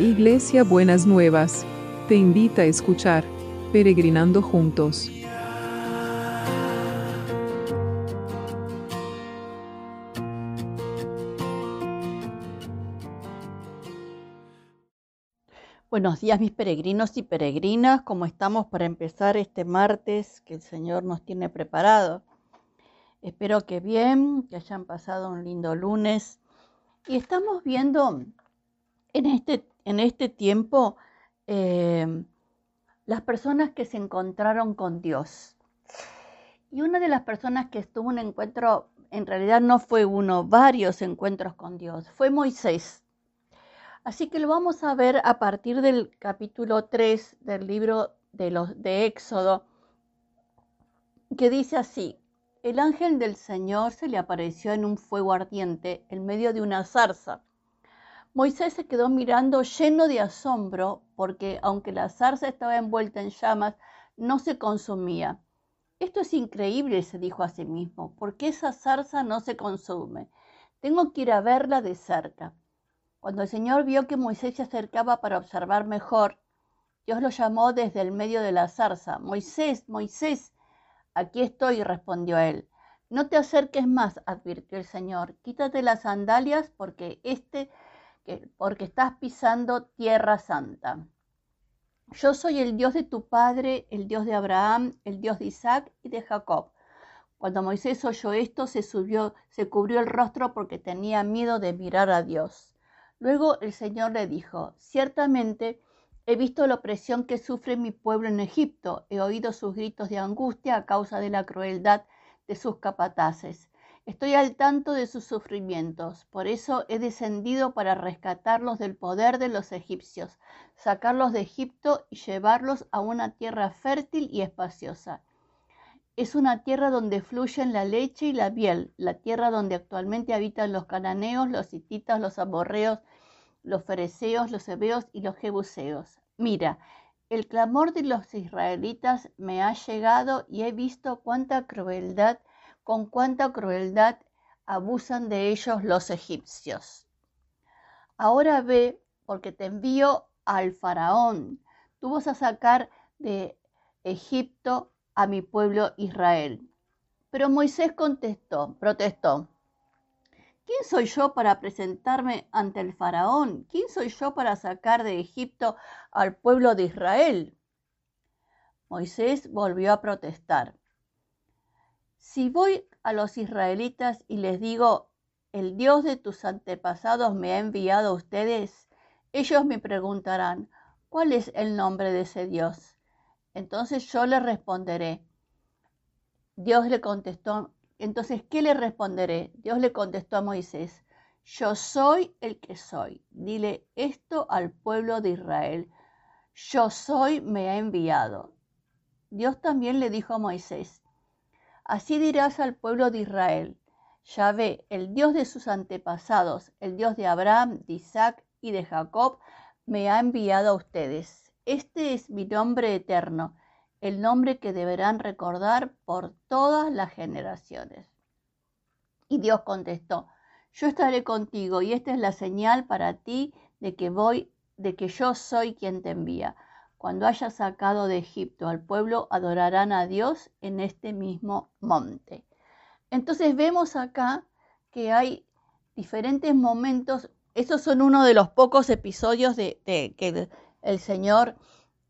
Iglesia Buenas Nuevas, te invita a escuchar Peregrinando Juntos. Buenos días mis peregrinos y peregrinas, ¿cómo estamos para empezar este martes que el Señor nos tiene preparado? Espero que bien, que hayan pasado un lindo lunes. Y estamos viendo en este, en este tiempo eh, las personas que se encontraron con Dios. Y una de las personas que estuvo un encuentro, en realidad no fue uno, varios encuentros con Dios, fue Moisés. Así que lo vamos a ver a partir del capítulo 3 del libro de, los, de Éxodo, que dice así, el ángel del Señor se le apareció en un fuego ardiente en medio de una zarza. Moisés se quedó mirando lleno de asombro porque aunque la zarza estaba envuelta en llamas, no se consumía. Esto es increíble, se dijo a sí mismo, porque esa zarza no se consume. Tengo que ir a verla de cerca. Cuando el Señor vio que Moisés se acercaba para observar mejor, Dios lo llamó desde el medio de la zarza. Moisés, Moisés, aquí estoy, respondió él. No te acerques más, advirtió el Señor. Quítate las sandalias porque este, porque estás pisando tierra santa. Yo soy el Dios de tu padre, el Dios de Abraham, el Dios de Isaac y de Jacob. Cuando Moisés oyó esto, se subió, se cubrió el rostro porque tenía miedo de mirar a Dios. Luego el Señor le dijo, ciertamente he visto la opresión que sufre mi pueblo en Egipto, he oído sus gritos de angustia a causa de la crueldad de sus capataces. Estoy al tanto de sus sufrimientos, por eso he descendido para rescatarlos del poder de los egipcios, sacarlos de Egipto y llevarlos a una tierra fértil y espaciosa. Es una tierra donde fluyen la leche y la miel, la tierra donde actualmente habitan los cananeos, los hititas, los amorreos, los fereceos, los hebeos y los jebuseos. Mira, el clamor de los israelitas me ha llegado y he visto cuánta crueldad, con cuánta crueldad abusan de ellos los egipcios. Ahora ve, porque te envío al faraón. Tú vas a sacar de Egipto a mi pueblo Israel. Pero Moisés contestó, protestó. ¿Quién soy yo para presentarme ante el faraón? ¿Quién soy yo para sacar de Egipto al pueblo de Israel? Moisés volvió a protestar. Si voy a los israelitas y les digo, el Dios de tus antepasados me ha enviado a ustedes, ellos me preguntarán, ¿cuál es el nombre de ese Dios? Entonces yo les responderé. Dios le contestó entonces, ¿qué le responderé? Dios le contestó a Moisés, yo soy el que soy. Dile esto al pueblo de Israel. Yo soy me ha enviado. Dios también le dijo a Moisés, así dirás al pueblo de Israel, Yahvé, el Dios de sus antepasados, el Dios de Abraham, de Isaac y de Jacob, me ha enviado a ustedes. Este es mi nombre eterno el nombre que deberán recordar por todas las generaciones. Y Dios contestó, yo estaré contigo y esta es la señal para ti de que voy, de que yo soy quien te envía. Cuando hayas sacado de Egipto al pueblo, adorarán a Dios en este mismo monte. Entonces vemos acá que hay diferentes momentos, esos son uno de los pocos episodios de, que el Señor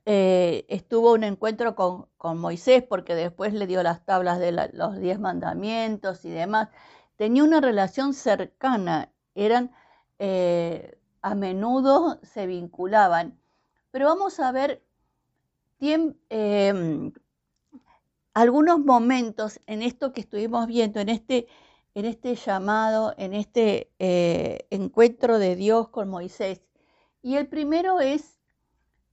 eh, estuvo un encuentro con, Moisés porque después le dio las tablas de los diez mandamientos y demás. Tenía una relación cercana, eran eh, a menudo se vinculaban. Pero vamos a ver em, algunos momentos en esto que estuvimos viendo, en este, en este llamado, en este eh, encuentro de Dios con Moisés. Y el primero es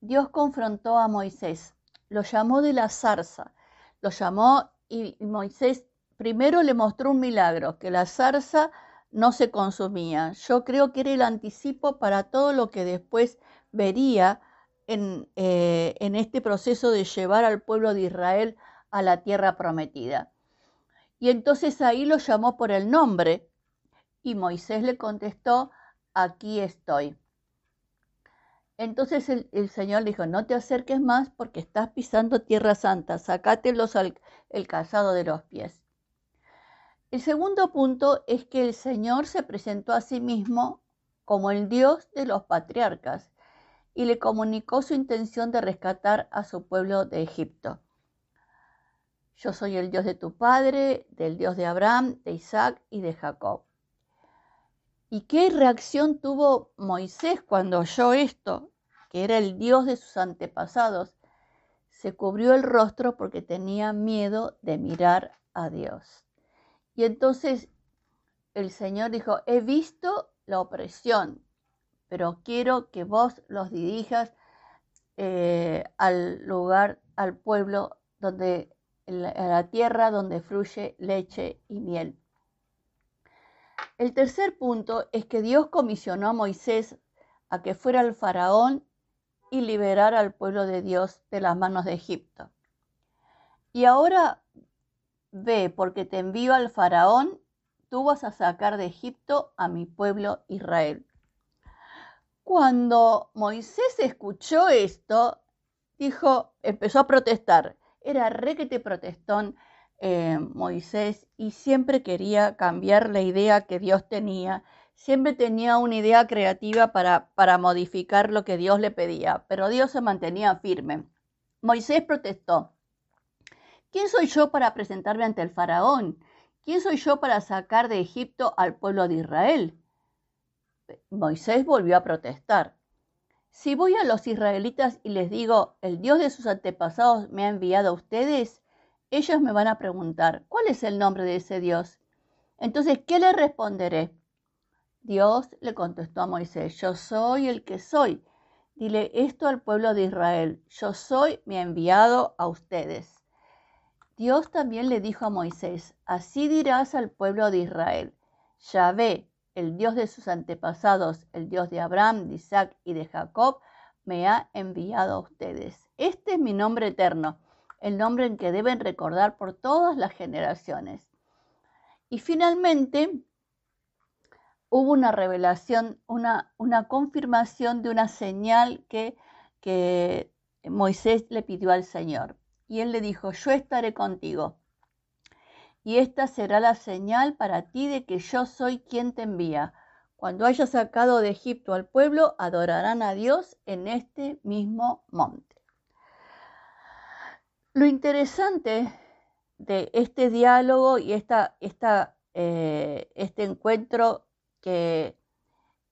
Dios confrontó a Moisés, lo llamó de la zarza, lo llamó y Moisés primero le mostró un milagro, que la zarza no se consumía. Yo creo que era el anticipo para todo lo que después vería en, eh, en este proceso de llevar al pueblo de Israel a la tierra prometida. Y entonces ahí lo llamó por el nombre y Moisés le contestó, aquí estoy. Entonces el, Señor dijo, no te acerques más porque estás pisando tierra santa, sacate el calzado de los pies. El segundo punto es que el Señor se presentó a sí mismo como el Dios de los patriarcas y le comunicó su intención de rescatar a su pueblo de Egipto. Yo soy el Dios de tu padre, del Dios de Abraham, de Isaac y de Jacob. ¿Y qué reacción tuvo Moisés cuando oyó esto? Que era el Dios de sus antepasados. Se cubrió el rostro porque tenía miedo de mirar a Dios. Y entonces el Señor dijo, he visto la opresión, pero quiero que vos los dirijas eh, al lugar, al pueblo donde, a la tierra donde fluye leche y miel. El tercer punto es que Dios comisionó a Moisés a que fuera al faraón y liberara al pueblo de Dios de las manos de Egipto. Y ahora ve, porque te envío al faraón, tú vas a sacar de Egipto a mi pueblo Israel. Cuando Moisés escuchó esto, dijo, empezó a protestar. Era re que te protestón eh, Moisés y siempre quería cambiar la idea que Dios tenía. Siempre tenía una idea creativa para, para modificar lo que Dios le pedía, pero Dios se mantenía firme. Moisés protestó. ¿Quién soy yo para presentarme ante el faraón? ¿Quién soy yo para sacar de Egipto al pueblo de Israel? Moisés volvió a protestar. Si voy a los israelitas y les digo, el Dios de sus antepasados me ha enviado a ustedes, ellos me van a preguntar, ¿cuál es el nombre de ese Dios? Entonces, ¿qué le responderé? Dios le contestó a Moisés, yo soy el que soy. Dile esto al pueblo de Israel, yo soy mi enviado a ustedes. Dios también le dijo a Moisés, así dirás al pueblo de Israel, Yahvé, el Dios de sus antepasados, el Dios de Abraham, de Isaac y de Jacob, me ha enviado a ustedes. Este es mi nombre eterno, el nombre en que deben recordar por todas las generaciones. Y finalmente hubo una revelación, una, una confirmación de una señal que, que Moisés le pidió al Señor. Y él le dijo, yo estaré contigo. Y esta será la señal para ti de que yo soy quien te envía. Cuando hayas sacado de Egipto al pueblo, adorarán a Dios en este mismo monte. Lo interesante de este diálogo y esta, eh, este encuentro que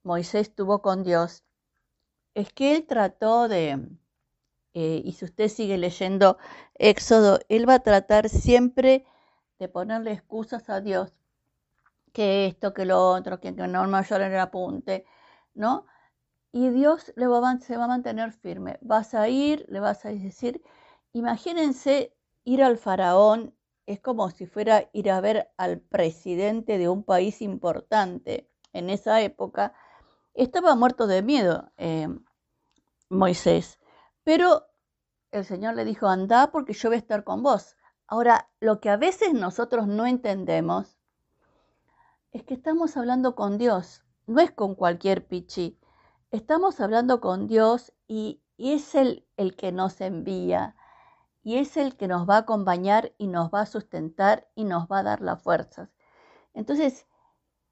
Moisés tuvo con Dios es que él trató de, eh, y si usted sigue leyendo Éxodo, él va a tratar siempre de ponerle excusas a Dios, que esto, que lo otro, que, no mayor en el apunte, ¿no? Y Dios le va, se va a mantener firme. Vas a ir, le vas a decir, imagínense ir al faraón, es como si fuera ir a ver al presidente de un país importante en esa época. Estaba muerto de miedo eh, Moisés. Pero el Señor le dijo, anda porque yo voy a estar con vos. Ahora, lo que a veces nosotros no entendemos es que estamos hablando con Dios, no es con cualquier pichi. Estamos hablando con Dios y, es Él el que nos envía y es el que nos va a acompañar y nos va a sustentar y nos va a dar las fuerzas. Entonces,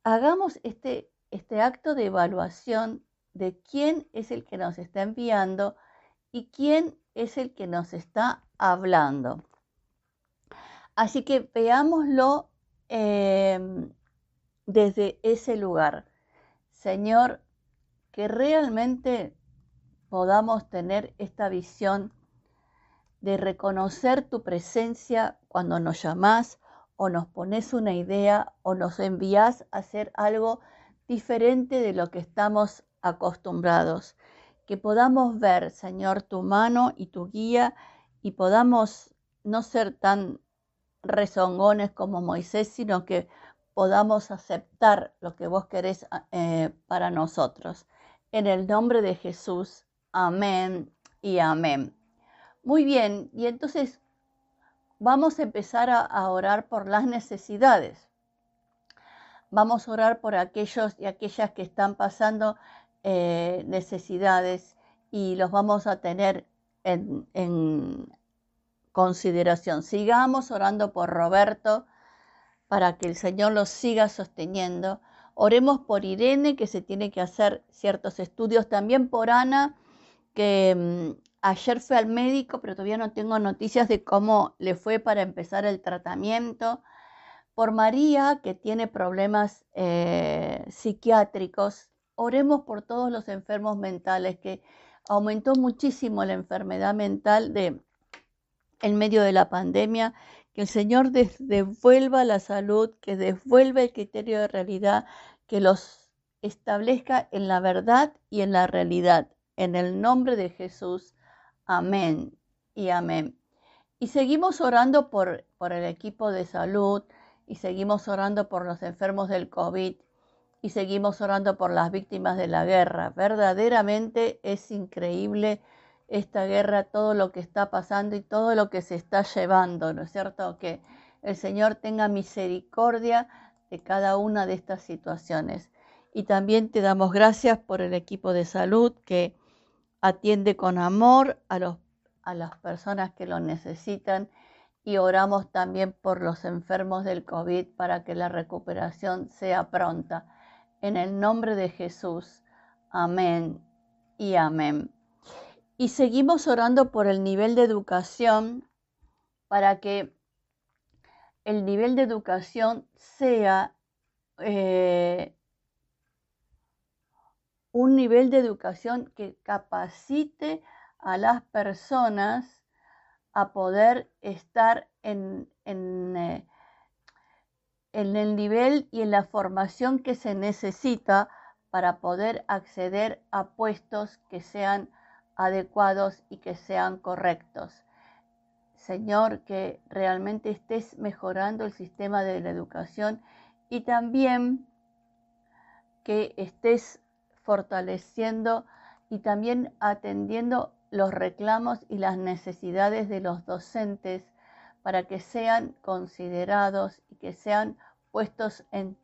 hagamos este, este acto de evaluación de quién es el que nos está enviando y quién es el que nos está hablando. Así que veámoslo em, desde ese lugar. Señor, que realmente podamos tener esta visión de reconocer tu presencia cuando nos llamás o nos pones una idea o nos envías a hacer algo diferente de lo que estamos acostumbrados que podamos ver, Señor, tu mano y tu guía y podamos no ser tan rezongones como Moisés, sino que podamos aceptar lo que vos querés eh, para nosotros. En el nombre de Jesús, amén y amén. Muy bien, y entonces vamos a empezar a, orar por las necesidades. Vamos a orar por aquellos y aquellas que están pasando eh, necesidades y los vamos a tener en, en consideración. Sigamos orando por Roberto para que el Señor los siga sosteniendo. Oremos por Irene, que se tiene que hacer ciertos estudios. También por Ana, que mm, ayer fue al médico, pero todavía no tengo noticias de cómo le fue para empezar el tratamiento. Por María, que tiene problemas eh, psiquiátricos. Oremos por todos los enfermos mentales, que aumentó muchísimo la enfermedad mental de, en medio de la pandemia que el Señor devuelva la salud, que devuelva el criterio de realidad, que los establezca en la verdad y en la realidad. En el nombre de Jesús. Amén y amén. Y seguimos orando por, por el equipo de salud y seguimos orando por los enfermos del COVID y seguimos orando por las víctimas de la guerra. Verdaderamente es increíble esta guerra, todo lo que está pasando y todo lo que se está llevando, ¿no es cierto? Que el Señor tenga misericordia de cada una de estas situaciones. Y también te damos gracias por el equipo de salud que atiende con amor a, los, a las personas que lo necesitan y oramos también por los enfermos del COVID para que la recuperación sea pronta. En el nombre de Jesús. Amén y amén. Y seguimos orando por el nivel de educación para que el nivel de educación sea eh, un nivel de educación que capacite a las personas a poder estar en, eh, en, el nivel y en la formación que se necesita para poder acceder a puestos que sean adecuados y que sean correctos. Señor, que realmente estés mejorando el sistema de la educación y también que estés fortaleciendo y también atendiendo los reclamos y las necesidades de los docentes para que sean considerados y que sean puestos en,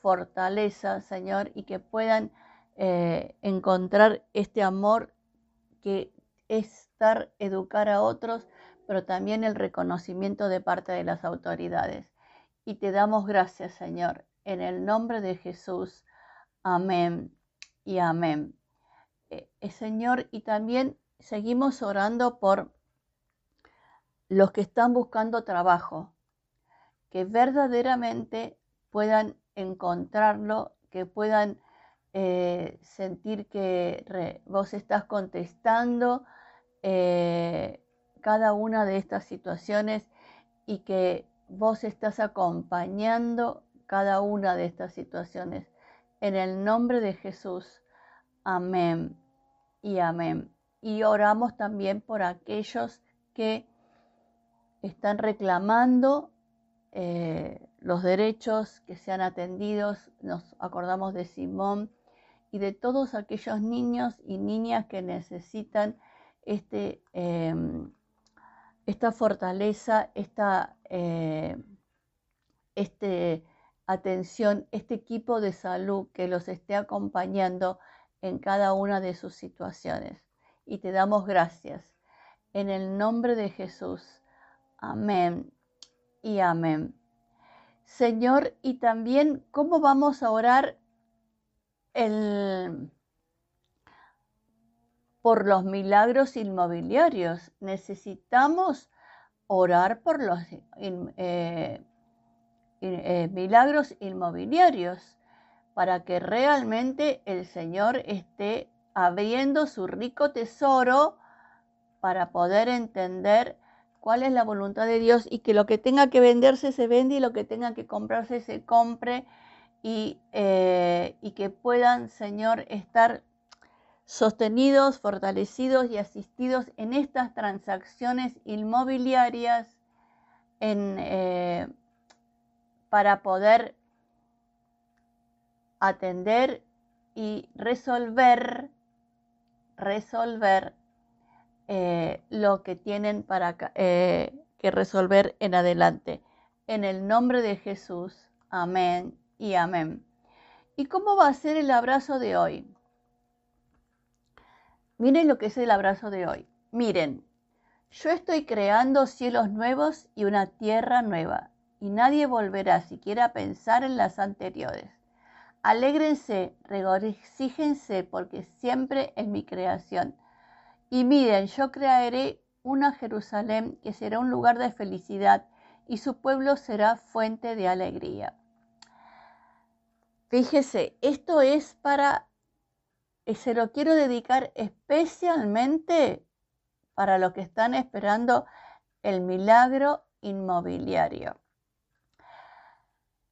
fortaleza, Señor, y que puedan eh, encontrar este amor que es dar, educar a otros, pero también el reconocimiento de parte de las autoridades. Y te damos gracias, Señor, en el nombre de Jesús. Amén y amén. Eh, eh, Señor, y también seguimos orando por los que están buscando trabajo, que verdaderamente puedan encontrarlo, que puedan eh, sentir que vos estás contestando eh, cada una de estas situaciones y que vos estás acompañando cada una de estas situaciones. En el nombre de Jesús. Amén y amén. Y oramos también por aquellos que están reclamando eh, los derechos que sean atendidos. Nos acordamos de Simón y de todos aquellos niños y niñas que necesitan este, em, esta fortaleza, esta eh, este, atención, este equipo de salud que los esté acompañando en cada una de sus situaciones. Y te damos gracias. En el nombre de Jesús. Amén y amén. Señor, y también cómo vamos a orar por los milagros inmobiliarios. Necesitamos orar por los eh, eh, milagros inmobiliarios para que realmente el Señor esté abriendo su rico tesoro para poder entender cuál es la voluntad de Dios y que lo que tenga que venderse se vende y lo que tenga que comprarse se compre eh, y, que puedan, Señor, estar sostenidos, fortalecidos y asistidos en estas transacciones inmobiliarias eh, para poder atender y resolver, resolver eh, lo que tienen para que resolver en adelante. En el nombre de Jesús. Amén y amén. ¿Y cómo va a ser el abrazo de hoy? Miren lo que es el abrazo de hoy. Miren, yo estoy creando cielos nuevos y una tierra nueva, y nadie volverá siquiera a pensar en las anteriores. Alégrense, regocíjense, porque siempre en mi creación. Y miren, yo crearé una Jerusalén que será un lugar de felicidad y su pueblo será fuente de alegría. Fíjese, esto es para, eh, se lo quiero dedicar especialmente para los que están esperando el milagro inmobiliario.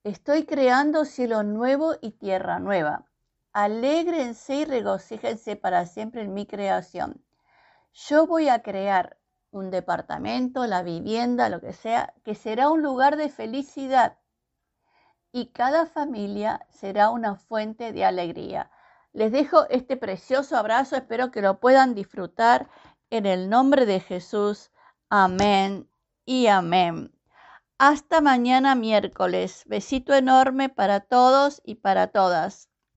Estoy creando cielo nuevo y tierra nueva. Alégrense y regocíjense para siempre en mi creación. Yo voy a crear un departamento, la vivienda, lo que sea, que será un lugar de felicidad y cada familia será una fuente de alegría. Les dejo este precioso abrazo, espero que lo puedan disfrutar en el nombre de Jesús. Amén y amén. Hasta mañana miércoles. Besito enorme para todos y para todas.